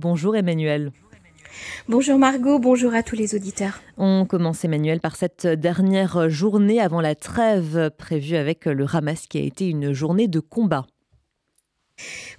Bonjour Emmanuel. Bonjour Margot, bonjour à tous les auditeurs. On commence Emmanuel par cette dernière journée avant la trêve prévue avec le Hamas qui a été une journée de combat.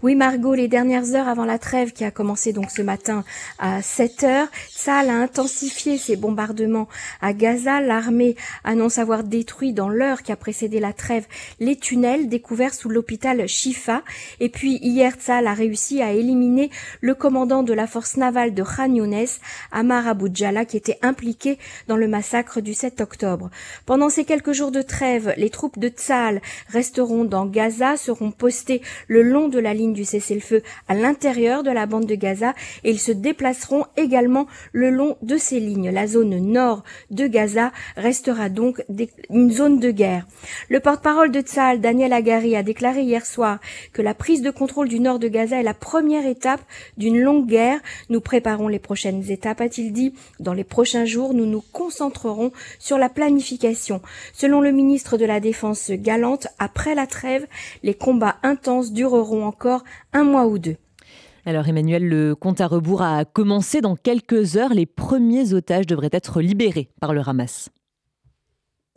Oui, Margot, les dernières heures avant la trêve qui a commencé donc ce matin à 7 heures, Saal a intensifié ses bombardements à Gaza. L'armée annonce avoir détruit dans l'heure qui a précédé la trêve les tunnels découverts sous l'hôpital Shifa. Et puis hier, Saal a réussi à éliminer le commandant de la force navale de Khan Younes, Amar Abu Djala, qui était impliqué dans le massacre du 7 octobre. Pendant ces quelques jours de trêve, les troupes de Tsal resteront dans Gaza, seront postées le long de la ligne du cessez-le-feu à l'intérieur de la bande de Gaza et ils se déplaceront également le long de ces lignes. La zone nord de Gaza restera donc une zone de guerre. Le porte-parole de Tzal, Daniel Agari, a déclaré hier soir que la prise de contrôle du nord de Gaza est la première étape d'une longue guerre. Nous préparons les prochaines étapes, a-t-il dit. Dans les prochains jours, nous nous concentrerons sur la planification. Selon le ministre de la Défense Galante, après la trêve, les combats intenses dureront encore un mois ou deux. Alors Emmanuel, le compte à rebours a commencé dans quelques heures. Les premiers otages devraient être libérés par le Hamas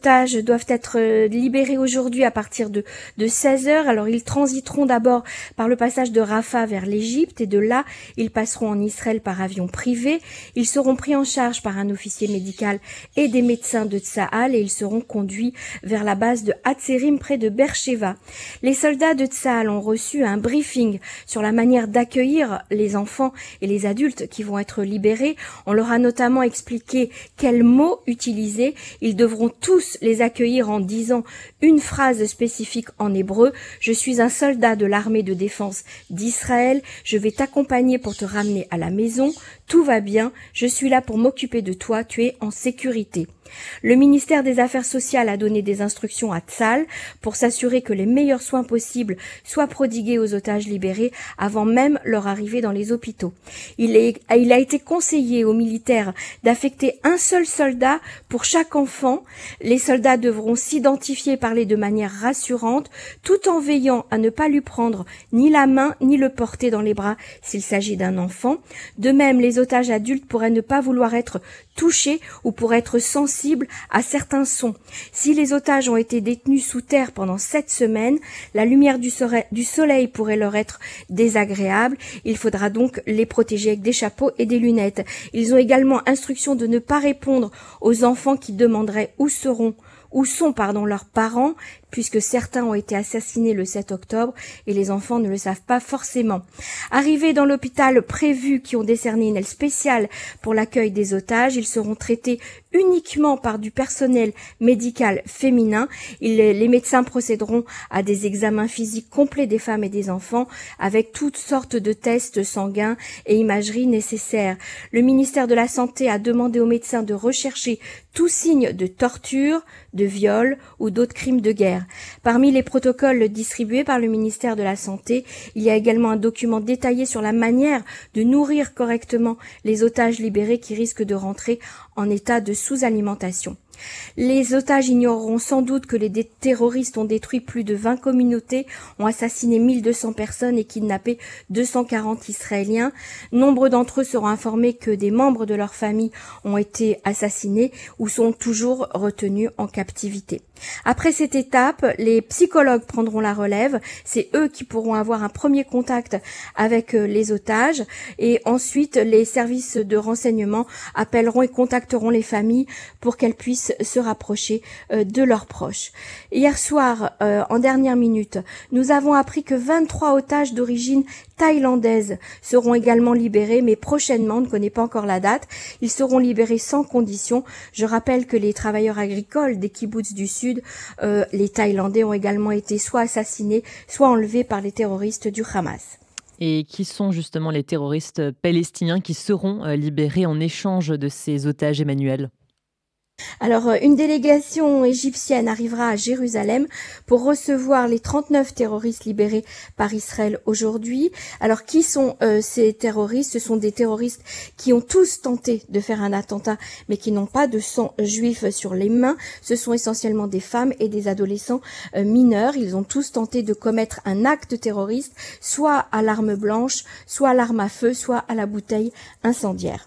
doivent être euh, libérés aujourd'hui à partir de, de 16 heures. Alors ils transiteront d'abord par le passage de Rafah vers l'Égypte et de là ils passeront en Israël par avion privé. Ils seront pris en charge par un officier médical et des médecins de Tsahal et ils seront conduits vers la base de Hatzerim près de Beersheba. Les soldats de Tsahal ont reçu un briefing sur la manière d'accueillir les enfants et les adultes qui vont être libérés. On leur a notamment expliqué quels mots utiliser. Ils devront tous les accueillir en disant une phrase spécifique en hébreu. Je suis un soldat de l'armée de défense d'Israël. Je vais t'accompagner pour te ramener à la maison. Tout va bien. Je suis là pour m'occuper de toi. Tu es en sécurité. Le ministère des Affaires sociales a donné des instructions à Tzal pour s'assurer que les meilleurs soins possibles soient prodigués aux otages libérés avant même leur arrivée dans les hôpitaux. Il, a été conseillé aux militaires d'affecter un seul soldat pour chaque enfant. Les soldats devront s'identifier, parler de manière rassurante, tout en veillant à ne pas lui prendre ni la main ni le porter dans les bras s'il s'agit d'un enfant. De même, les otages adultes pourraient ne pas vouloir être touchés ou pour être sensibles à certains sons. Si les otages ont été détenus sous terre pendant sept semaines, la lumière du soleil, du soleil pourrait leur être désagréable. Il faudra donc les protéger avec des chapeaux et des lunettes. Ils ont également instruction de ne pas répondre aux enfants qui demanderaient où seront où sont pardon leurs parents puisque certains ont été assassinés le 7 octobre et les enfants ne le savent pas forcément. Arrivés dans l'hôpital prévu qui ont décerné une aile spéciale pour l'accueil des otages, ils seront traités uniquement par du personnel médical féminin. les médecins procéderont à des examens physiques complets des femmes et des enfants avec toutes sortes de tests sanguins et imagerie nécessaires. Le ministère de la Santé a demandé aux médecins de rechercher tout signe de torture, de viol ou d'autres crimes de guerre. Parmi les protocoles distribués par le ministère de la Santé, il y a également un document détaillé sur la manière de nourrir correctement les otages libérés qui risquent de rentrer en état de sous-alimentation. Les otages ignoreront sans doute que les terroristes ont détruit plus de 20 communautés, ont assassiné 1200 personnes et kidnappé 240 Israéliens. Nombre d'entre eux seront informés que des membres de leur famille ont été assassinés ou sont toujours retenus en captivité. Après cette étape, les psychologues prendront la relève. C'est eux qui pourront avoir un premier contact avec euh, les otages et ensuite les services de renseignement appelleront et contacteront les familles pour qu'elles puissent se rapprocher euh, de leurs proches. Hier soir, euh, en dernière minute, nous avons appris que 23 otages d'origine thaïlandaise seront également libérés, mais prochainement, on ne connaît pas encore la date, ils seront libérés sans condition. Je rappelle que les travailleurs agricoles des kibbutz du Sud, euh, les Thaïlandais, ont également été soit assassinés, soit enlevés par les terroristes du Hamas. Et qui sont justement les terroristes palestiniens qui seront libérés en échange de ces otages, Emmanuel? Alors, euh, une délégation égyptienne arrivera à Jérusalem pour recevoir les 39 terroristes libérés par Israël aujourd'hui. Alors, qui sont euh, ces terroristes? Ce sont des terroristes qui ont tous tenté de faire un attentat, mais qui n'ont pas de sang juif sur les mains. Ce sont essentiellement des femmes et des adolescents euh, mineurs. Ils ont tous tenté de commettre un acte terroriste, soit à l'arme blanche, soit à l'arme à feu, soit à la bouteille incendiaire.